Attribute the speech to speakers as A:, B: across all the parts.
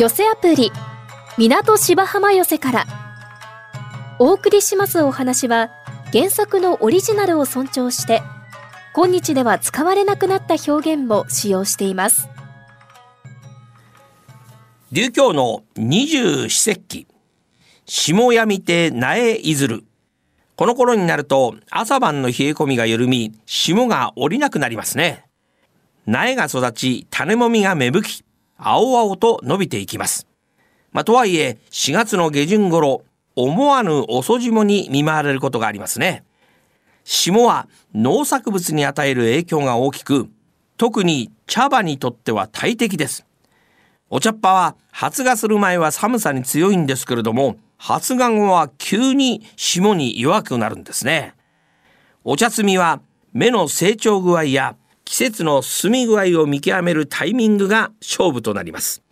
A: 寄せアプリ港芝浜寄せから。お送りしますお話は原作のオリジナルを尊重して今日では使われなくなった表現も使用しています。
B: 琉教の二十四節気霜やみて苗いずる。この頃になると朝晩の冷え込みが緩み霜が降りなくなりますね。苗が育ち種もみが芽吹き青々と伸びていきます。まあ、とはいえ4月の下旬頃思わぬ遅霜に見舞われることがありますね。霜は農作物に与える影響が大きく特に茶葉にとっては大敵です。お茶っ葉は発芽する前は寒さに強いんですけれども発芽後は急に霜に弱くなるんですね。お茶摘みは芽の成長具合や季節の進み具合を見極めるタイミングが勝負となります。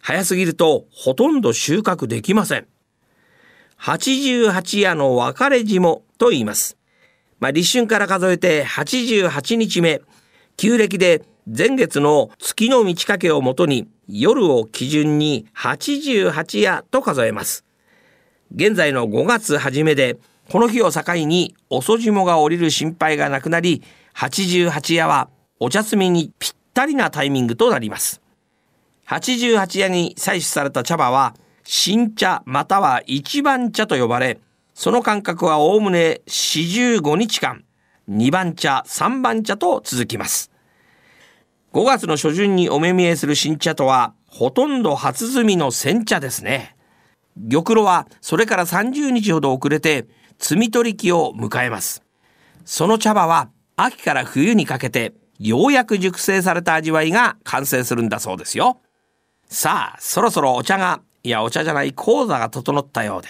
B: 早すぎるとほとんど収穫できません。88夜の別れ霜と言います。まあ、立春から数えて88日目。旧暦で前月の月の満ち欠けをもとに夜を基準に88夜と数えます。現在の5月初めでこの日を境に遅霜が降りる心配がなくなり88夜はお茶摘みにぴったりなタイミングとなります。88夜に採取された茶葉は新茶または一番茶と呼ばれその間隔はおおむね45日間2番茶3番茶と続きます。5月の初旬にお目見えする新茶とはほとんど初摘みの煎茶ですね。玉露はそれから30日ほど遅れて摘み取り期を迎えます。その茶葉は秋から冬にかけてようやく熟成された味わいが完成するんだそうですよさあそろそろお茶がいやお茶じゃない講座が整ったようで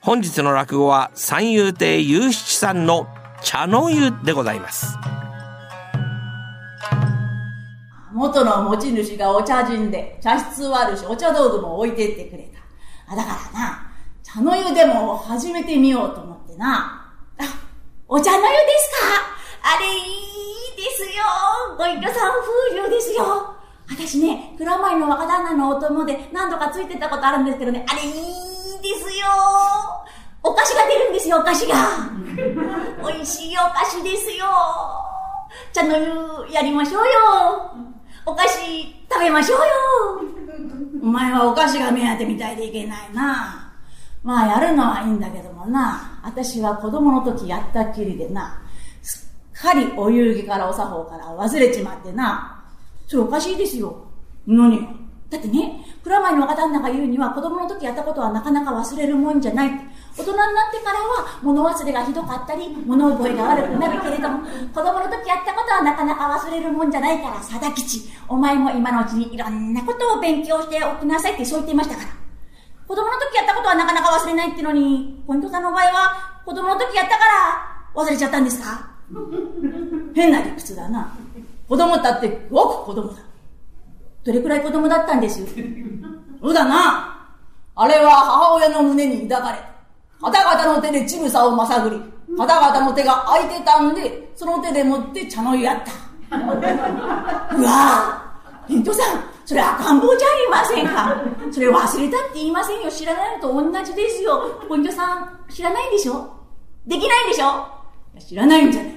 B: 本日の落語は三遊亭雄七さんの茶の湯でございます
C: 元の持ち主がお茶人で、茶室はあるし、お茶道具も置いてってくれた。あ、だからな、茶の湯でも始めてみようと思ってな。あ、お茶の湯ですか？あれいいですよ。ご隠居さん風流ですよ。私ね、蔵前の若旦那のお供で何度かついてたことあるんですけどね、あれいいですよ。お菓子が出るんですよ、お菓子が。美味しいお菓子ですよ。茶の湯やりましょうよ。お菓子食べましょうよ。お前はお菓子が目当てみたいでいけないな。まあやるのはいいんだけどもな。私は子供の時やったっきりでな。かりお遊戯からお作法から忘れちまってな。それおかしいですよ。何？だってね、蔵前の若旦那が言うには子供の時やったことはなかなか忘れるもんじゃない。大人になってからは物忘れがひどかったり、物覚えが悪くなるけれども、子供の時やったことはなかなか忘れるもんじゃないから、貞吉、お前も今のうちにいろんなことを勉強しておきなさいってそう言っていましたから。子供の時やったことはなかなか忘れないってのに、ポイントさんの場合は子供の時やったから忘れちゃったんですか？変な理屈だな。子供だってごく子供だ。どれくらい子供だったんです？そうだな。あれは母親の胸に抱かれ方々の手で乳房をまさぐり、方々の手が空いてたんで、その手で持って茶の湯やった。うわぁ、レントさん、それ赤ん坊じゃありませんか？それ忘れたって言いませんよ。知らないのと同じですよ。ポイントさん、知らないんでしょ？できないんでしょ？知らないんじゃない。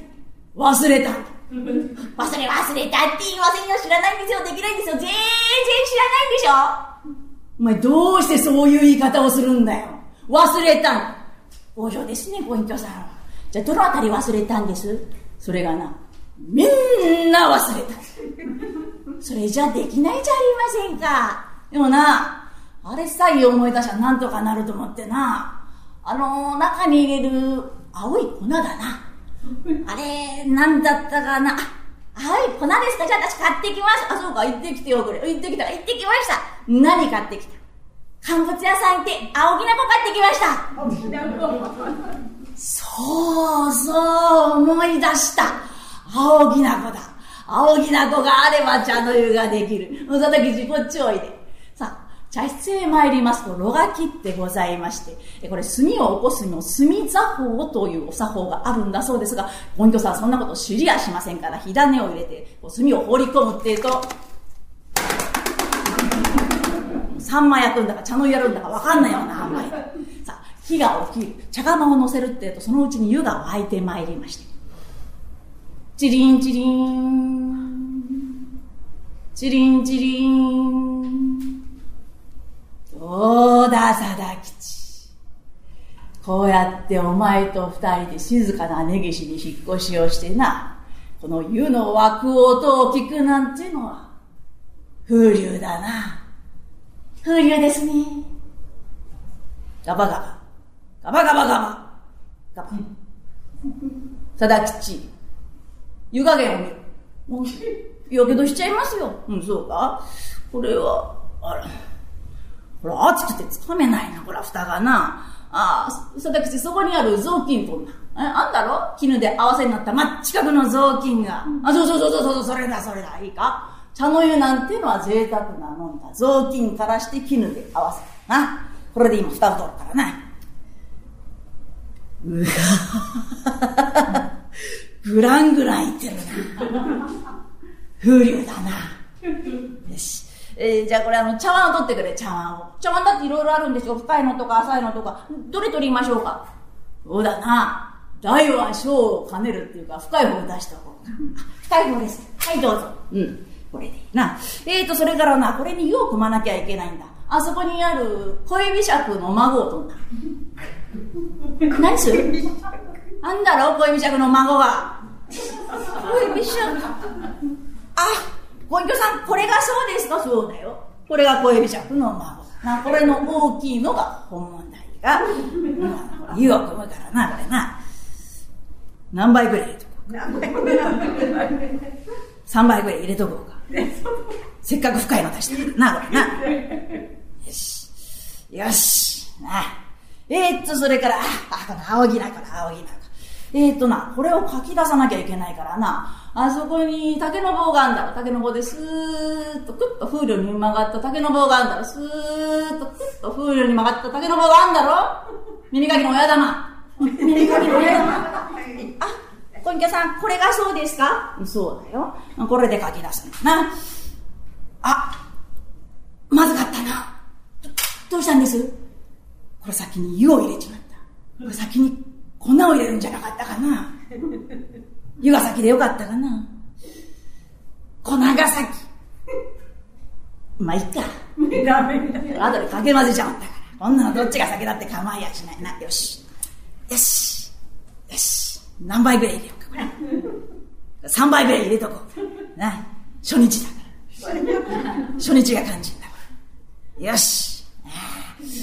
C: 忘れた。忘れ忘れたって言いませんよ。知らないんですよ。できないんですよ。全然知らないんでしょお前どうしてそういう言い方をするんだよ。忘れたん往生ですね、ポイントさん。じゃあ、どのあたり忘れたんです？それがな、みんな忘れた。それじゃできないじゃありませんか。でもな、あれさえ思い出しゃなんとかなると思ってな、あの中に入れる青い粉だな。あれ、なんだったかな？青い粉ですか？じゃあ私買ってきます。あ、そうか、行ってきてよ、これ。行ってきた。行ってきました。何買ってきた？乾物屋さん行って青きな粉買ってきましたそうそう思い出した青きな粉だ青きな粉があれば茶の湯ができる佐々木こっちおいで茶室へ参りますと、炉が切ってございまして、これ、炭を起こすの炭座法というお作法があるんだそうですが、ポイントさんそんなこと知りやしませんから、火種を入れて、炭を放り込むっていうと、サンマ焼くんだか茶の湯やるんだかわかんないような塩梅さあ、火が起きる。茶釜を乗せるってえと、そのうちに湯が沸いてまいりまして。チリンチリン。チリンチリン。どうだ、貞吉。こうやってお前と二人で静かな根岸に引っ越しをしてな、この湯の湧く音を聞くなんてのは、風流だな。風流ですね。ガバガバ。ガバガバガバ。ガバ。貞吉。湯加減を見る。もう、やけどしちゃいますよ。うん、そうかこれは、あら。ほら、熱くてつかめないな、ほら、蓋がな。ああ、貞吉、そこにある雑巾とんあんだろ？絹で合わせになった真っ近くの雑巾が。あ、そうそうそうそうそう、それだ、それだ、いいか？茶の湯なんてのは贅沢なもんだ。雑巾からして絹で合わせな？これで今蓋を取るからな。うわ グラングランいってるな。風流だな。えー、じゃあこれあの、茶碗を取ってくれ、茶碗を。茶碗だっていろいろあるんですよ。深いのとか浅いのとか。どれ取りましょうか？そうだな。大は小を兼ねるっていうか、深い方を出した方が。深い方です。はい、どうぞ。うん。これでいいな。えーと、それからな、これに湯を汲まなきゃいけないんだ。あそこにある恋美尺の孫を取んだ。何する？なんだろう、恋美尺の孫が。恋美尺。あ、ご隠居さん、これがそうですか？そうだよ。これが恋美尺の孫な。これの大きいのが本問題が、湯を汲むからな、これな。何倍ぐらい入れとこうか。3倍ぐらい入れとこうか。せっかく深いの出したからな、これな。よし。よし。な。えー、っと、それから、あ、この青木な、この青木な。えー、っとな、これを書き出さなきゃいけないからな。あそこに竹の棒があんだろ。竹の棒ですーっとクッと風流に曲がった竹の棒があんだろ。スーッとクッと風流に曲がった竹の棒があんだろ。耳かきの親玉。耳かきの親玉。あ、小池さん、これがそうですか？そうだよ。これで書き出すんだな。あ、まずかったな。どうしたんです？これ先に湯を入れちまった。これ先に粉を入れるんじゃなかったかな。湯が先でよかったかな。粉が先。まあ、いっか。後でかけ混ぜちゃうんだから。こんなのどっちが先だって構いやしないな。よし。よし。よし。何倍ぐらい入れようか、これ。3倍ぐらい入れとこう。な。初日だから。初日が肝心だから。よし。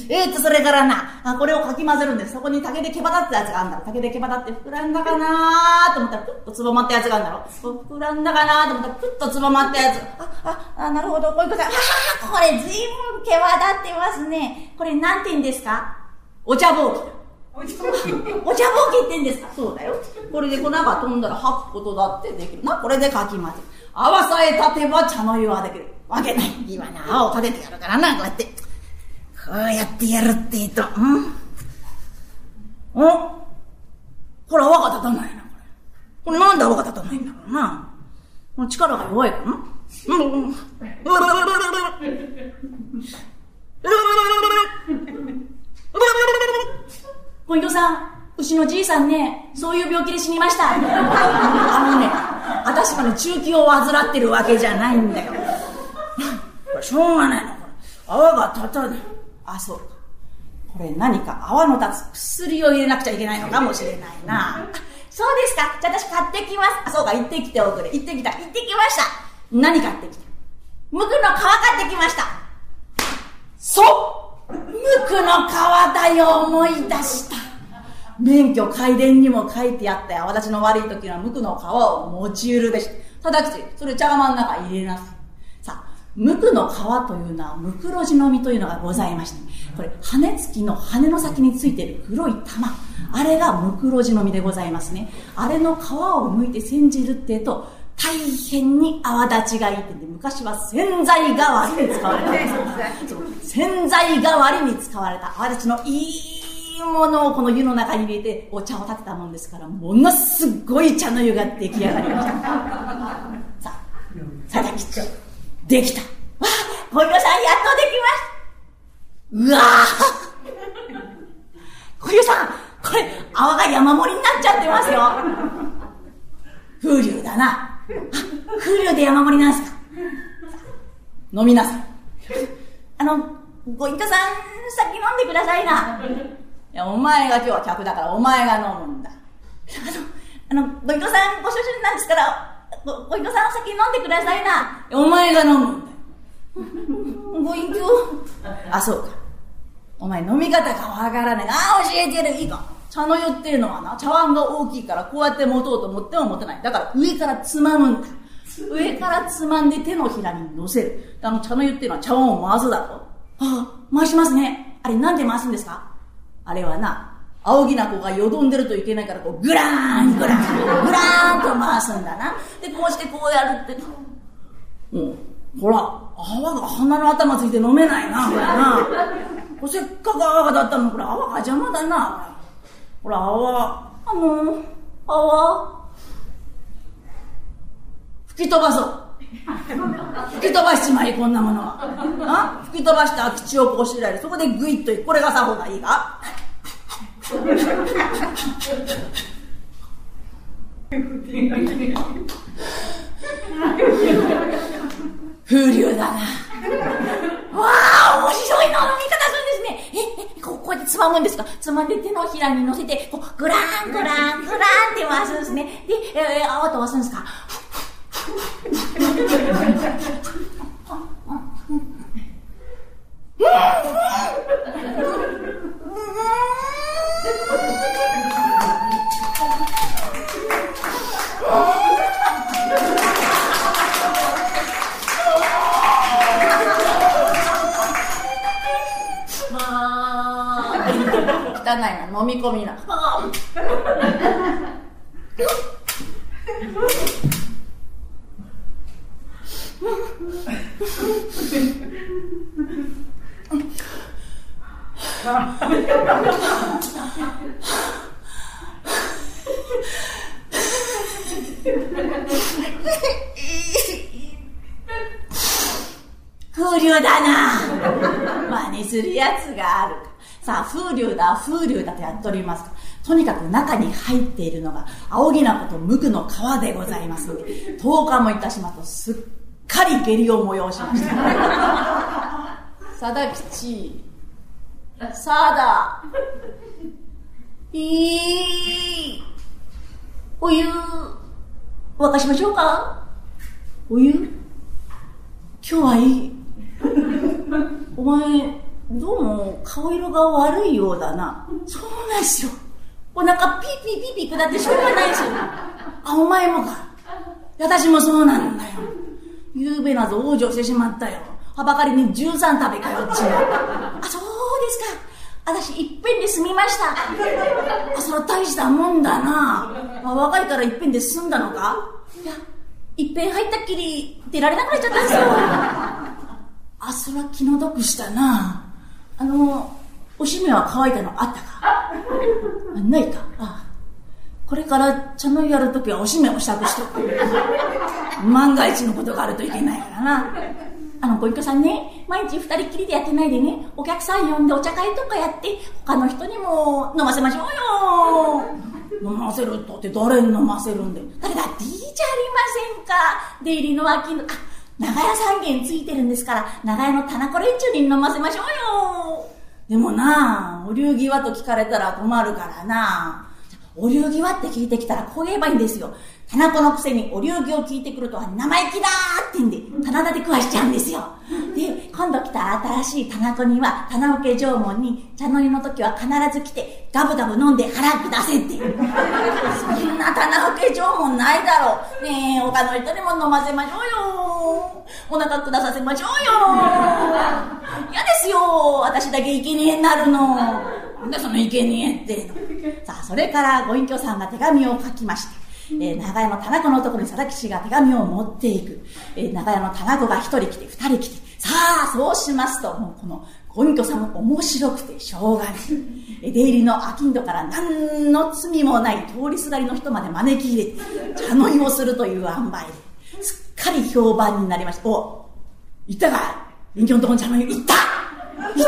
C: えー、っと、それからな、あこれをかき混ぜるんです。そこに竹で毛羽立ったやつがあるんだろ。竹で毛羽立って膨らんだかなーと思ったら、プッとつぼまったやつがあるんだろ。膨らんだかなーと思ったら、プッとつぼまったやつ。あ、あ、あなるほど、こういうことああ、これずいぶん毛羽立ってますね。これなんて言うんですか？お茶ぼうき。お茶ぼうきって言うんですか？そうだよ。これで粉が飛んだら吐くことだってできるな。これでかき混ぜる。泡さえ立てば茶の湯はできる。わけない。今な、泡を立ててやるからな、こうやって。こうやってやるって言うと、ん？お？これ泡が立たないな、これ。これなんで泡が立たないんだろうな。この力が弱いかな。うん。うん。小糸さん、牛のじいさん。ね、そういう病気で死にました。あのね、私はね、中気を患ってるわけじゃないん。だよ。しょうがないの、これ。泡が立たない。あ、そうか。これ何か泡の立つ薬を入れなくちゃいけないのかもしれないな。そうですか。じゃあ私買ってきます。あ、そうか、行ってきておくれ。行ってきた。行ってきました。何買ってきた？無垢の皮買ってきました。そう無垢の皮だよ、思い出した。免許改伝にも書いてあったよ。私の悪い時は無垢の皮を持ちうるべし。ただ口、それ茶釜の中入れなさい。無垢の皮というのは、ムクロジの実というのがございまして、これ、羽付きの羽の先についている黒い玉。あれがムクロジの実でございますね。あれの皮を剥いて煎じるってと、大変に泡立ちがいいってんで、昔は洗剤代わりに使われた。洗剤代わりに使われた泡立ちのいいものをこの湯の中に入れてお茶を立てたもんですから、ものすごい茶の湯が出来上がりました。さあ、さだきちできた。わあ、小岩さんやっとできました。うわぁ小遊さん、これ、泡が山盛りになっちゃってますよ。風流だな。あ、風流で山盛りなんすか。飲みなさい。あの、ご隠居さん、先飲んでくださいな。いや、お前が今日は客だからお前が飲むんだ。あの、あの、ご隠居さんご主人なんですから、ご、ご隠居さん先飲んでくださいな。お前が飲むんだよ。ご隠居。あ、そうか。お前飲み方がわからない。ああ、教えてやる。いいか。茶の湯っていうのはな、茶碗が大きいからこうやって持とうと思っても持てない。だから上からつまむんだ。上からつまんで手のひらに乗せる。あの茶の湯っていうのは茶碗を回すだろ。ああ、回しますね。あれなんで回すんですかあれはな、青木な子がよどんでるといけないから、こう、グラーン、グラーン、グラーンと回すんだな。で、こうしてこうやるって。うん。ほら、泡が鼻の頭ついて飲めないな、これな。せっかく泡がだったのに、これ泡が邪魔だな。ほら、泡、あの、泡、吹き飛ばそう。吹き飛ばしちまい、こんなものは。吹き飛ばした空き地をこうしられる。そこでグイッといく。これが作法がいいか？風流だな。わあ、面白いの飲み方するんですね。え、え、こうこうやってつまむんですか？つまんで手のひらに乗せて、こう、グラーン、グラーン、グラーンって回すんですね。で、えー、泡飛ばすんですか？まあ、汚いな、飲み込みな。風流だな真似するやつがある。さあ、風流だ、風流だとやっております、とにかく中に入っているのが、青木なこと無垢の皮でございますので、10日もいたしますと、すっかり下痢を催しました。貞吉、さだ、いい、お湯、沸かしましょうかお湯今日はいい。お前、どうも顔色が悪いようだな。そうなんですよ。お腹ピーピーピーピー下ってしょうがないですよ。あ、お前もか。私もそうなんだよ。夕べなぞ往生してしまったよ。はばかりに13食べ通っちまった。あ、そうですか？私いっぺんで済みました。あ、それは大したもんだな。あ、若いからいっぺんで済んだのか？いや、いっぺん入ったっきり出られなくなっちゃったんですよ。あ、それは気の毒したな。あの、おしめは乾いたのあったか？あないか。あこれから茶の湯やるときはおしめを支度しとく。万が一のことがあるといけないからな。あの、ご一家さんね、毎日二人きりでやってないでね、お客さん呼んでお茶会とかやって、他の人にも飲ませましょうよ。飲ませるとって誰に飲ませるんだよ。誰だっていいじゃありませんか。出入りの秋の、あ、長屋三軒ついてるんですから、長屋の田中連中に飲ませましょうよ。でもな、お流儀はと聞かれたら困るからな。お流儀はって聞いてきたらこう言えばいいんですよ。田中のくせにお流儀を聞いてくるとは生意気だーってんで、棚田で食わしちゃうんですよ。で、今度来た新しい田中には、棚受け縄文に茶の湯の時は必ず来て、ガブガブ飲んで腹下せって。そんな棚受け縄文ないだろう。ねえ、他の人にも飲ませましょうよ。お腹下させましょうよ。嫌ですよ。私だけ生贄になるの。なんだその生贄って。さあ、それからご隠居さんが手紙を書きまして、えー、長屋の田中のところに佐々木氏が手紙を持っていく。えー、長屋の田中が一人来て、二人来て。さあ、そうしますと、もうこのご隠居さんも面白くてしょうがない。え、出入りの商人から何の罪もない通りすがりの人まで招き入れて、茶の湯をするという塩梅で、すっかり評判になりました。お、行ったか隠居のところに茶の湯行ったひ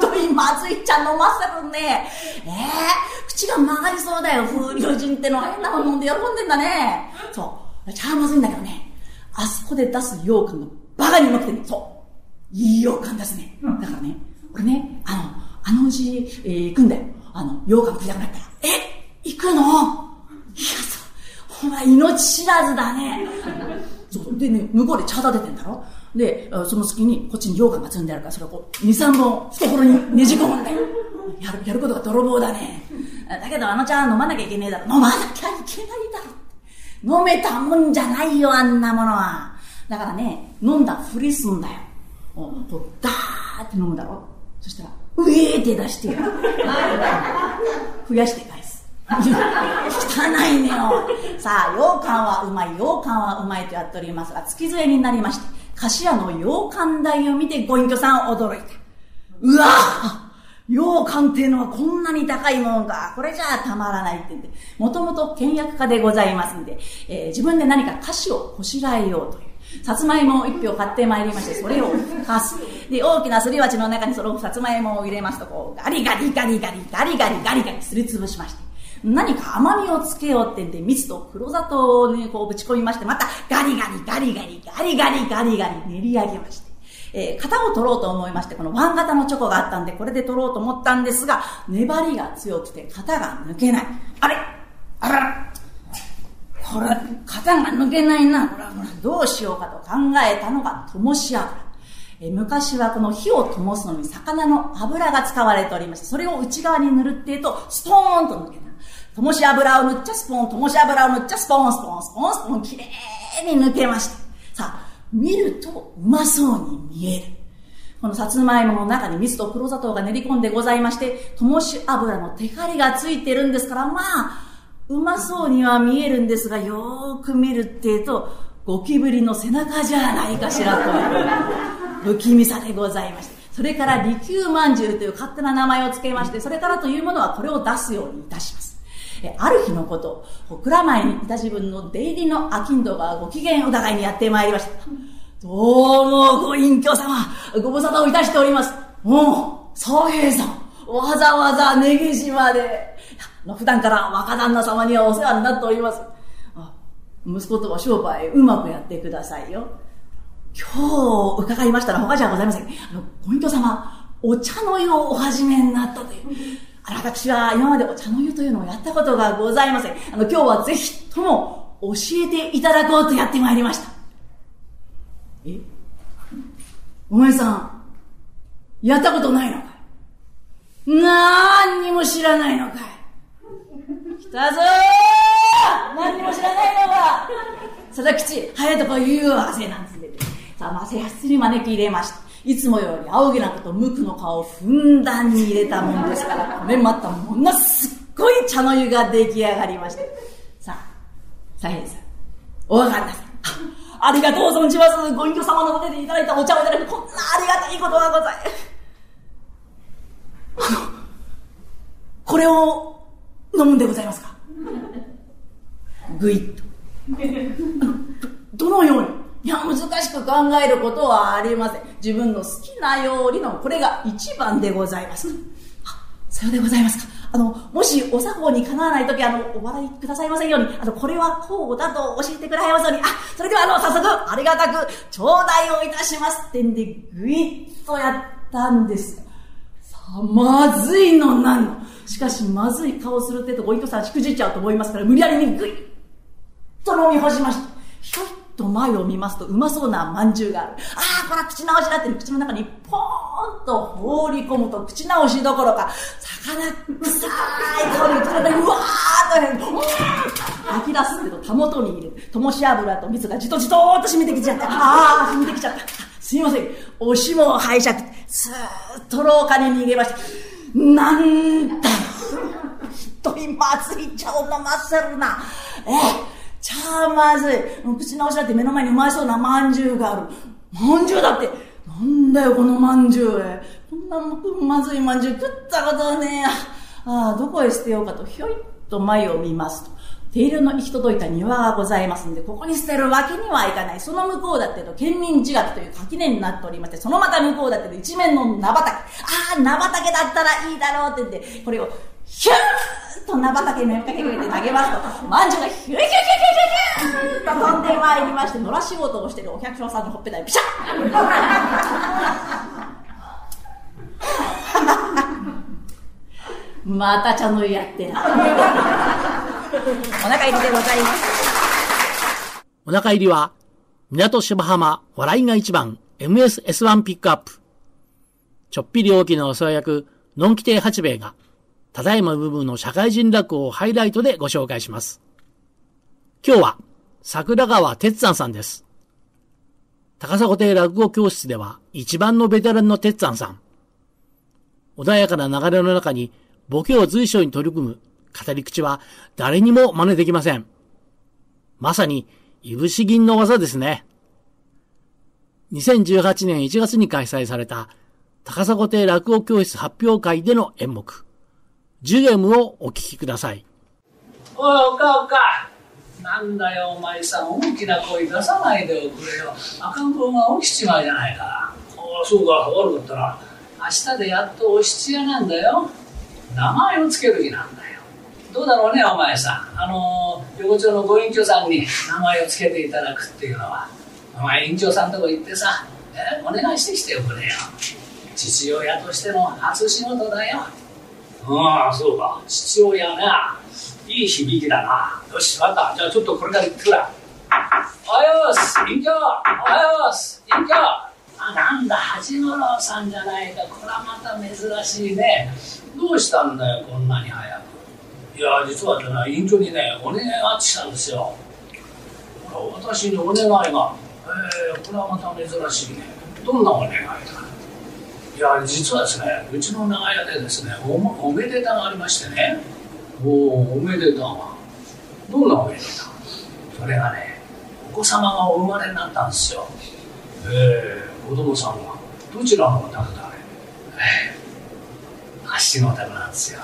C: どいまずい茶飲ませるね。えー、口が曲がりそうだよ、風流人ってのは変なもん飲んで喜んでんだね。そう。茶はまずいんだけどね、あそこで出す羊羹がバカにうまくてね、そう。いい羊羹ですね。だからね、俺ね、あの、あのうち、えー、行くんだよ。あの、羊羹食いたくなったら。え行くの？いや、お前命知らずだね。そうでね、向こうで茶立ててんだろ？で、その隙にこっちに羊羹が積んであるから、それをこう、2、3本懐にねじ込むんだよ。やる、やることが泥棒だね。だけどあの茶飲まなきゃいけねえだろ。飲まなきゃいけないだろ。飲めたもんじゃないよ、あんなものは。だからね、飲んだふりすんだよ。こう、ダーって飲むだろ。そしたら、うえーって出して、増やして返す。汚いねよ。さあ、羊羹はうまい、羊羹はうまいとやっておりますが、月添えになりまして、菓子屋の羊羹台を見てご隠居さん驚いた。うわ羊羹っていうのはこんなに高いもんか。これじゃあたまらないって言って、もともと倹約家でございますんで、えー、自分で何か菓子をこしらえようという。さつまいもを一票買ってまいりまして、それをかす。で、大きなすり鉢の中にそのさつまいもを入れますと、こう、ガリガリガリガリガリガリガリガリすりつぶしまして。何か甘みをつけようってんで、蜜と黒砂糖にこうぶち込みまして、またガリガリガリガリガリガリガリガリ練り上げまして。えー、型を取ろうと思いまして、このワン型のチョコがあったんで、これで取ろうと思ったんですが、粘りが強くて型が抜けない。あれ？あらこれ、型が抜けないな。ほらほら、どうしようかと考えたのが、灯し油。え昔はこの火を灯すのに魚の油が使われておりまして、それを内側に塗るっていうと、スポーンと抜けた。灯し油を塗っちゃスポン、灯し油を塗っちゃスポン、スポン、スポン、スポン、きれいに抜けました。さあ、見るとうまそうに見える。このさつまいもの中に蜜と黒砂糖が練り込んでございまして、灯し油のテカリがついてるんですから、まあ、うまそうには見えるんですが、よーく見るっていうと、ゴキブリの背中じゃないかしらと不気味さでございまして。それから利休まんじゅうという勝手な名前を付けまして、それからというものはこれを出すようにいたします。ある日のこと、蔵前にいた自分の出入りの商人がご機嫌伺いにやってまいりました。どうも、ご隠居様、ご無沙汰をいたしております。おう、宗平さん、わざわざ根岸まで。普段から若旦那様にはお世話になっております。息子とは商売うまくやってくださいよ。今日伺いましたら他じゃございません。あの、ご隠居様、お茶の湯をお始めになったという。私は今までお茶の湯というのをやったことがございません。あの、今日はぜひとも教えていただこうとやってまいりました。え？お前さん、やったことないのかい？なーにも知らないのかい？来たぞー何にも知らないのか佐々吉、早いとこ言うわせなんつって。さあ、まあ、せやすに招き入れました。いつもより青木なこと無垢の顔をふんだんに入れたもんですから、これまたものすっごい茶の湯が出来上がりまして。さあ、左平さん、お分かりなさい。ありがとう存じます。ご隠居様のお手でいただいたお茶をいただく、こんなありがたいことがございます。あの、これを飲むんでございますか？ぐいっと。どのように？いや、難しく考えることはありません。自分の好きなようにの、これが一番でございます。あ、さようでございますか。あの、もしお作法にかなわないとき、あの、お笑いくださいませんように、あの、これはこうだと教えてくださいますように、あ、それではあの、早速、ありがたく、頂戴をいたしますってんで、ぐいっとやったんです。さあ、まずいのなの。しかし、まずい顔するってと、ご隠居さんしくじっちゃうと思いますから、無理やりにぐいっと飲み干しました。ひょいと前を見ますとうまそうな饅頭がある。ああ、これは口直しだって口の中にポーンと放り込むと口直しどころか、魚臭い香りが口の中にうわーっと吐き出すけど、たもとに入れる。灯し油と蜜がじとじとーっと染みてきちゃった。ああ、染みてきちゃった。すいません。おしもを拝借。スーッと廊下に逃げました。なんだひどいまずい茶を飲ませるな。ええちゃあまずい。口直しだって目の前にうまそうなまんじゅうがある。まんじゅうだって、なんだよこのまんじゅう。こんなまずいまんじゅう食ったことねえや。ああ、どこへ捨てようかと、ひょいっと前を見ますと。手入れの行き届いた庭がございますんで、ここに捨てるわけにはいかない。その向こうだってと、県民自学という垣根になっておりまして、そのまた向こうだってと一面の菜畑。ああ、菜畑だったらいいだろうって言って、これを、ヒューッと菜畑にめかけて投げますと、まんじゅうがヒューヒューヒューヒューヒューと飛んでまいりまして、野良仕事をしてるお客さんのほっぺたにピシャッまた茶の湯やってな。お腹入りでございます。
D: お腹入りは、港芝浜笑いが一番 MSS1 ピックアップ。ちょっぴり大きなお世話役、のんき亭八兵衛が、ただいま部分の社会人落語をハイライトでご紹介します。今日は、桜川哲山さんです。高砂亭落語教室では一番のベテランの哲山さん。穏やかな流れの中にボケを随所に取り組む語り口は誰にも真似できません。まさに、いぶし銀の技ですね。2018年1月に開催された高砂亭落語教室発表会での演目、ジュゲムをお聞きください。
E: おい、おかおか。なんだよ、お前さん、大きな声出さないでおくれよ。赤ん坊が起きちまうじゃないか。あ
F: あ、そうか、悪かったな。
E: 明日でやっとお七夜なんだよ。名前をつける日なんだよどうだろうねお前さんあの横丁のご隠居さんに名前をつけていただくっていうのはお前隠居さんとこ行ってさ、えお願いしてきておくれよ父親としての初仕事だよ
F: ああそうか。
E: 父親ないい響きだな。よし分かった。じゃあちょっとこれから行ってくらおはようす。隠居おはようす。隠居あなんだ八五郎さんじゃないか。これはまた珍しいね。どうしたんだよこんなに早く。
F: いや実はね隠居にねお願いがあってきたんですよ。私にお願いが。ええー、これはまた珍しいね。どんなお願いだ？いや実はですねうちの長屋でですねおおめでたがありましてね。おおおめでたが。どんなおめでたそれがねお子様がお生まれになったんですよ。ええー、子供さんがどちらのお宅だええー
E: 足のお宅なんですよ。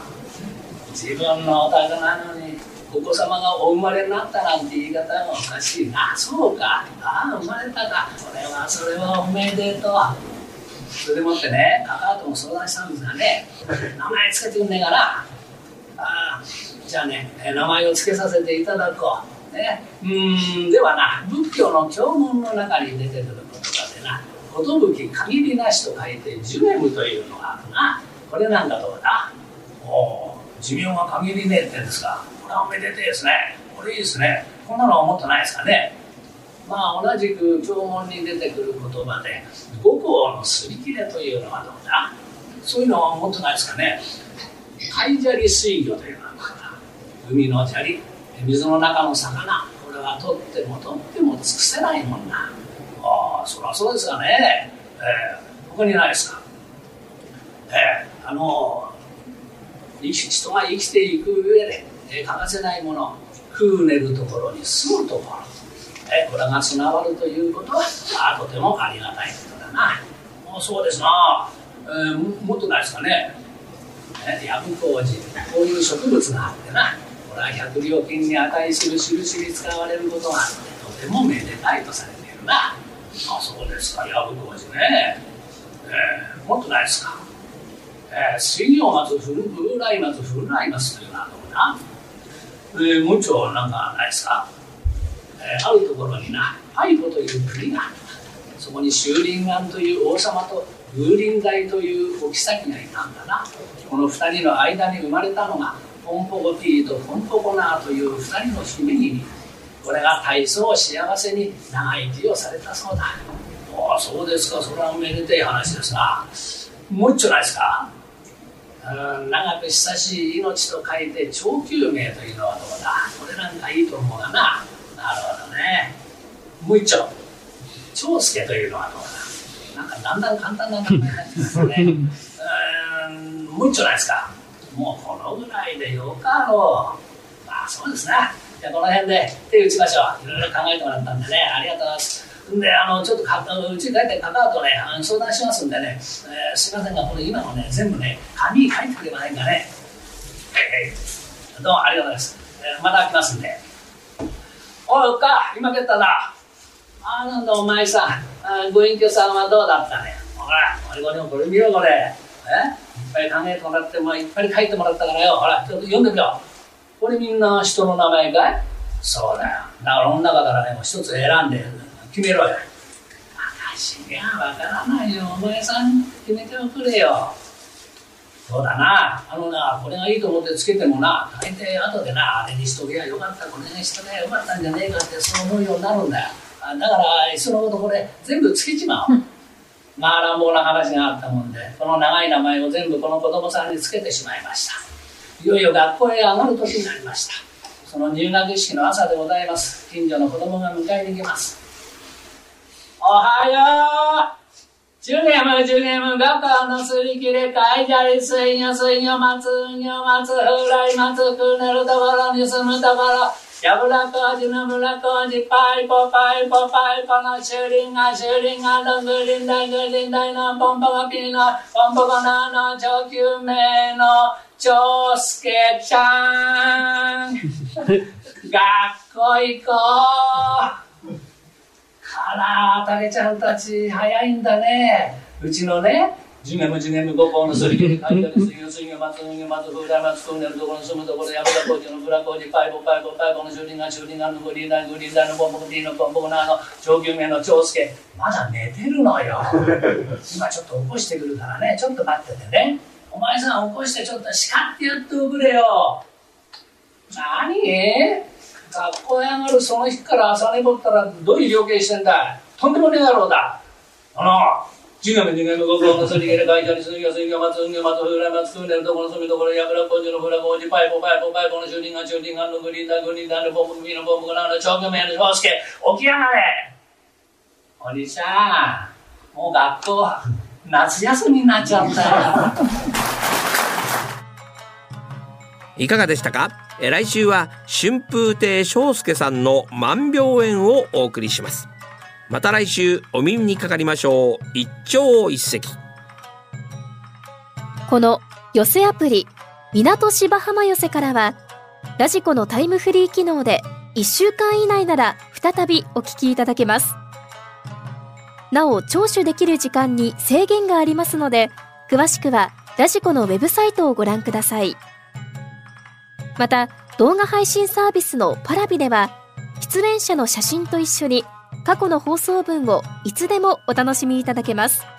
E: 自分のお宅なのにお子様がお生まれになったなんて言い方がおかしいな。そうか。ああ生まれたか。それはそれはおめでとう。それでもってねカカとも相談したんですがね名前つけてくんねえかなああじゃあね名前をつけさせていただこう。ねうんではな仏教の教文の中に出てくる言葉でな「寿限りなし」と書いて「ジュエム」というのがあるな。これなんだどうだおお寿命が限りねえってんですか。これはおめでてえですね。これいいですね。こんなのは思ってないですかね。まあ同じく教文に出てくる言葉で五行のすり切れというのはどうだそういうのは思ってないですかね。海砂利水魚というのは海の砂利水の中の魚。これはとってもとっても尽くせないもんなああそりゃそうですがね、えー、他にないですか？えー、あの人が生きていく上で、えー、欠かせないもの。食う寝るところに住むところ、えー、これがつながるということはあとてもありがたいことだな。もうそうですな、えー、もっとないですかね。ヤブコウジこういう植物があってな。これは百両金に値する印に使われることがあってとてもめでたいとされているな。あそうですか。ヤブコウジね、えー、もっとないですか。えー、水曜末、風来末、風来末というのはどうだえー、もう一丁なんかないですか、えー、あるところにな、パイポという国がある。そこに修林岩という王様と風林大というお妃がいたんだな。この二人の間に生まれたのが、ポンポコティーとポンポコナーという二人の姫君。これが大層幸せに長生きをされたそうだ。ああ、そうですか。それはめでてえ話ですな。もう一丁ないですか長く久しい命と書いて長久命というのはどうだこれなんかいいと思うがななるほどねもう一丁長介というのはどうだだんだん簡単な名前になってますねうんもう一丁ないですかもうこのぐらいでよかろうまあそうですなじゃこの辺で手打ちましょういろいろ考えてもらったんでねありがとうございますであのちょっとかうち帰ってかかとねあの相談しますんでね、えー、すいませんがこれ今のね全部ね紙に書いてくれませんかねはいはいどうもありがとうございます、えまた来ますんで。おい、おっか、今帰ったな。あなんだお前さん、ご隠居さんはどうだったね？ほら、俺これ見ろこれ。え？いっぱい考えてもらって、もういっぱい書いてもらったからよ。ほら、ちょっと読んでみろ。これみんな人の名前かい？そうだよ。だからこの中からね、もう一つ選んで決めろよ。私にはわからないよ。お前さん決めておくれよ。そうだな。あのな、これがいいと思ってつけてもな、大抵後でな、あれにしとけばよかった、これにしとけばよかったんじゃねえかってそう思うようになるんだよ。だからいっそのことこれ全部つけちまおう、まあ乱暴な話があったもんでこの長い名前を全部この子供さんにつけてしまいました。いよいよ学校へ上がる時になりました。その入学式の朝でございます。近所の子供が迎えに行きます。おはよう。ジュネム、ジュネム、学校のすり切れ、かいじゃり、水魚、水魚、松、魚、松、風来、松、くねるところに住むところ、やぶらこじのむらこじパイポパイポパイポのシュリンガシュリンガのグリンダイグリンダイのポンポコピーのポンポコナの上級名の長介ちゃん学校行こうあら、たけちゃんたち早いんだね。うちのね、ジュゲムジュゲム五方のすり切り書いてある水魚水魚松魚松風来松くんねるところに住むところやぶら工事のぶら工事パイポパイポパイポの修理が修理がのグリーダーグリーダーのボンボコティーのポンポコナーの上級名の長介まだ寝てるのよ今ちょっと起こしてくるからねちょっと待っててねお前さん起こしてちょっと叱ってやっておくれよ何学校へ上がるその日から朝寝ぼったらどういう了見してんだとんでもねえだろうだあの次元次元ご苦のすりげれ会社に水魚水魚松魚松風来松くんでるところの住みところやぶら工事のふら工事パイポパイポパイポのシューティングシューティングのグリーンダーグリーンダーのボンブビの長名の長介起き上がれお兄ちゃんもう学校夏休みになっちゃったよ
B: いかがでしたか来週は春風亭昇介さんの万病園をお送りしますまた来週お耳にかかりましょう。一朝一夕。
A: この寄せアプリ港芝浜寄せからはラジコのタイムフリー機能で1週間以内なら再びお聞きいただけます。なお聴取できる時間に制限がありますので詳しくはラジコのウェブサイトをご覧ください。また動画配信サービスのパラビでは出演者の写真と一緒に過去の放送文をいつでもお楽しみいただけます。